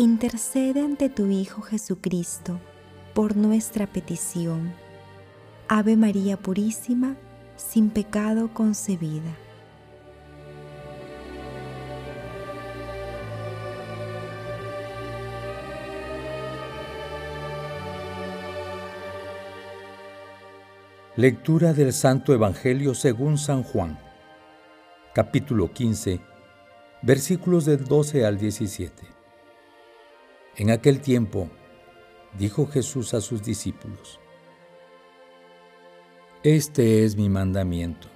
intercede ante tu Hijo Jesucristo por nuestra petición. Ave María Purísima, sin pecado concebida. Lectura del Santo Evangelio según San Juan, capítulo 15, versículos del 12 al 17. En aquel tiempo, dijo Jesús a sus discípulos, Este es mi mandamiento,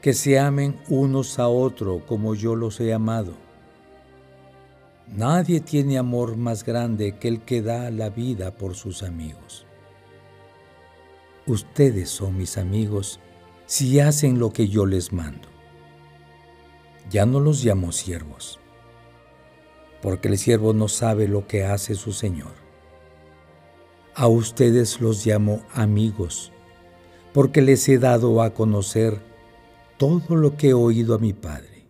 que se amen unos a otros como yo los he amado. Nadie tiene amor más grande que el que da la vida por sus amigos. Ustedes son mis amigos si hacen lo que yo les mando. Ya no los llamo siervos, porque el siervo no sabe lo que hace su Señor. A ustedes los llamo amigos, porque les he dado a conocer todo lo que he oído a mi Padre.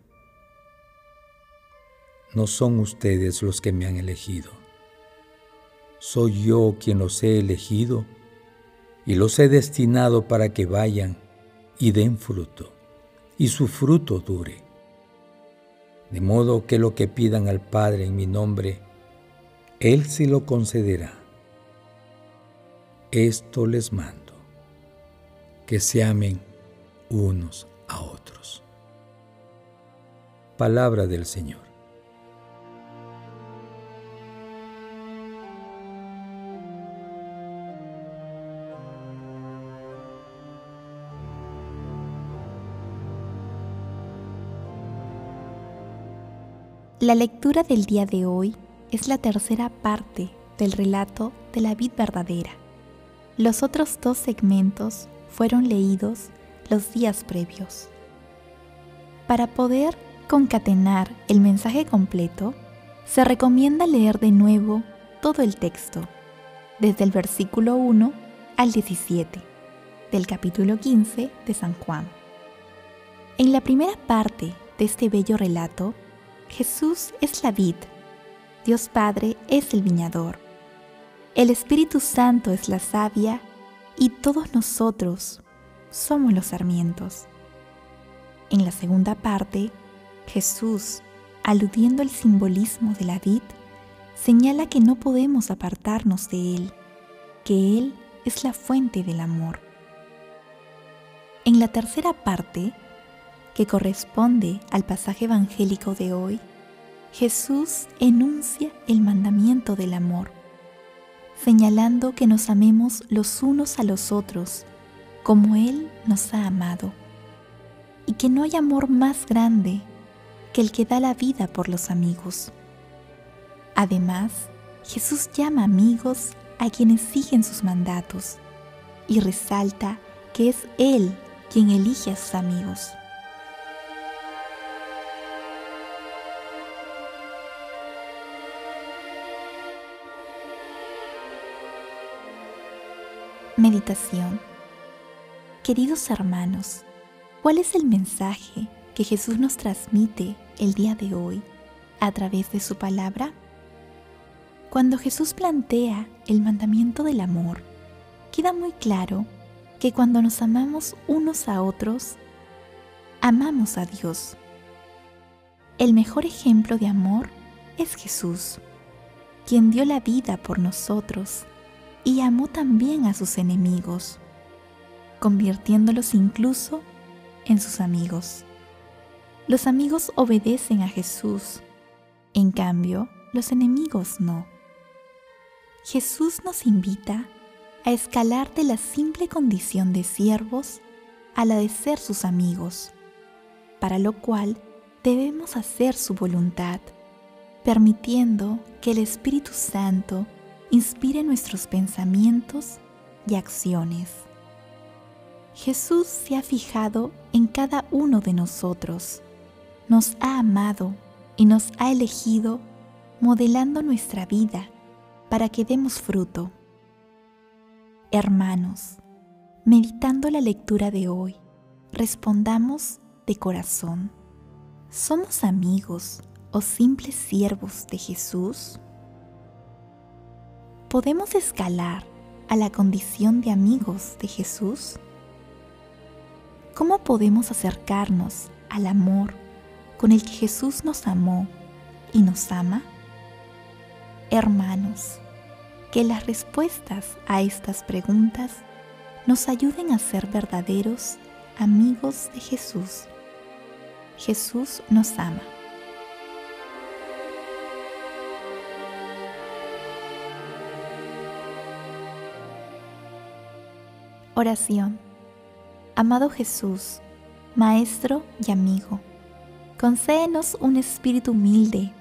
No son ustedes los que me han elegido, soy yo quien los he elegido y los he destinado para que vayan y den fruto, y su fruto dure. De modo que lo que pidan al Padre en mi nombre, Él se lo concederá. Esto les mando, que se amen unos a otros. Palabra del Señor. La lectura del día de hoy es la tercera parte del relato de la vid verdadera. Los otros dos segmentos fueron leídos los días previos. Para poder concatenar el mensaje completo, se recomienda leer de nuevo todo el texto, desde el versículo 1 al 17 del capítulo 15 de San Juan. En la primera parte de este bello relato, Jesús es la vid, Dios Padre es el viñador, el Espíritu Santo es la savia y todos nosotros somos los sarmientos. En la segunda parte, Jesús, aludiendo al simbolismo de la vid, señala que no podemos apartarnos de Él, que Él es la fuente del amor. En la tercera parte, que corresponde al pasaje evangélico de hoy, Jesús enuncia el mandamiento del amor, señalando que nos amemos los unos a los otros como Él nos ha amado, y que no hay amor más grande que el que da la vida por los amigos. Además, Jesús llama amigos a quienes siguen sus mandatos y resalta que es Él quien elige a sus amigos. Meditación Queridos hermanos, ¿cuál es el mensaje que Jesús nos transmite el día de hoy a través de su palabra? Cuando Jesús plantea el mandamiento del amor, queda muy claro que cuando nos amamos unos a otros, amamos a Dios. El mejor ejemplo de amor es Jesús, quien dio la vida por nosotros y amó también a sus enemigos, convirtiéndolos incluso en sus amigos. Los amigos obedecen a Jesús, en cambio, los enemigos no. Jesús nos invita a escalar de la simple condición de siervos a la de ser sus amigos, para lo cual debemos hacer su voluntad, permitiendo que el Espíritu Santo inspire nuestros pensamientos y acciones. Jesús se ha fijado en cada uno de nosotros, nos ha amado y nos ha elegido modelando nuestra vida para que demos fruto. Hermanos, meditando la lectura de hoy, respondamos de corazón, ¿somos amigos o simples siervos de Jesús? ¿Podemos escalar a la condición de amigos de Jesús? ¿Cómo podemos acercarnos al amor con el que Jesús nos amó y nos ama? Hermanos, que las respuestas a estas preguntas nos ayuden a ser verdaderos amigos de Jesús. Jesús nos ama. Oración. Amado Jesús, Maestro y amigo, concédenos un espíritu humilde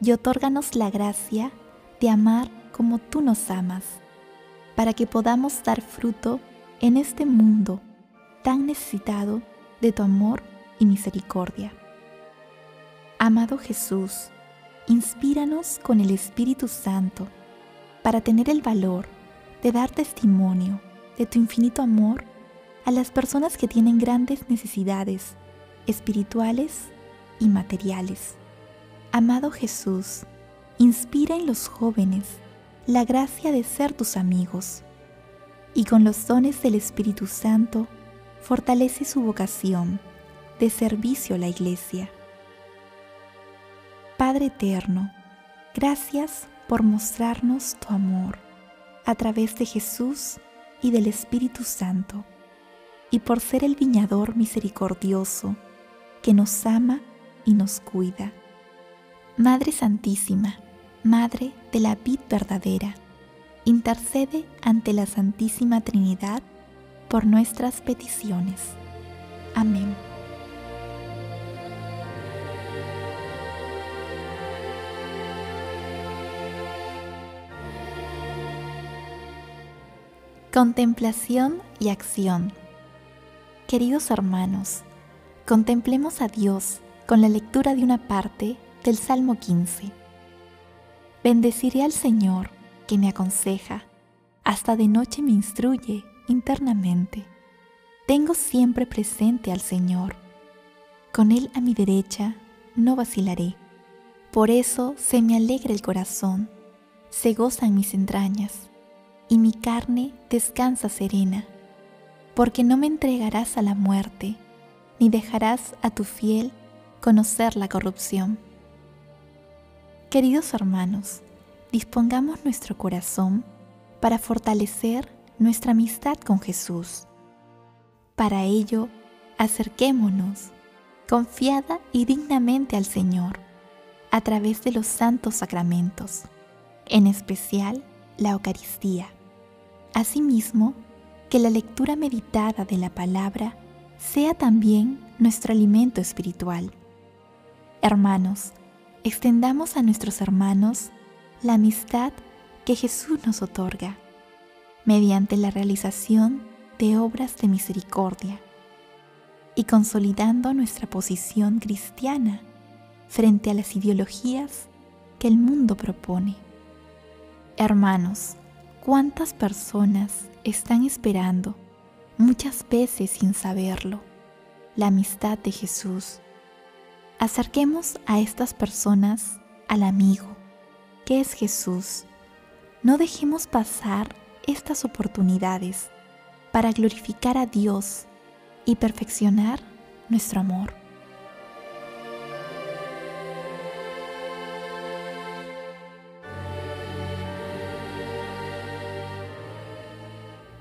y otórganos la gracia de amar como tú nos amas, para que podamos dar fruto en este mundo tan necesitado de tu amor y misericordia. Amado Jesús, inspíranos con el Espíritu Santo para tener el valor de dar testimonio de tu infinito amor a las personas que tienen grandes necesidades espirituales y materiales. Amado Jesús, inspira en los jóvenes la gracia de ser tus amigos y con los dones del Espíritu Santo fortalece su vocación de servicio a la Iglesia. Padre Eterno, gracias por mostrarnos tu amor a través de Jesús y del Espíritu Santo, y por ser el viñador misericordioso que nos ama y nos cuida. Madre Santísima, Madre de la vid verdadera, intercede ante la Santísima Trinidad por nuestras peticiones. Contemplación y acción. Queridos hermanos, contemplemos a Dios con la lectura de una parte del Salmo 15. Bendeciré al Señor que me aconseja, hasta de noche me instruye internamente. Tengo siempre presente al Señor. Con Él a mi derecha no vacilaré. Por eso se me alegra el corazón, se gozan mis entrañas, y mi carne descansa serena, porque no me entregarás a la muerte, ni dejarás a tu fiel conocer la corrupción. Queridos hermanos, dispongamos nuestro corazón para fortalecer nuestra amistad con Jesús. Para ello, acerquémonos confiada y dignamente al Señor a través de los santos sacramentos, en especial la Eucaristía. Asimismo, que la lectura meditada de la palabra sea también nuestro alimento espiritual. Hermanos, extendamos a nuestros hermanos la amistad que Jesús nos otorga mediante la realización de obras de misericordia y consolidando nuestra posición cristiana frente a las ideologías que el mundo propone. Hermanos, ¿cuántas personas están esperando, muchas veces sin saberlo, la amistad de Jesús? Acerquemos a estas personas al amigo, que es Jesús. No dejemos pasar estas oportunidades para glorificar a Dios y perfeccionar nuestro amor.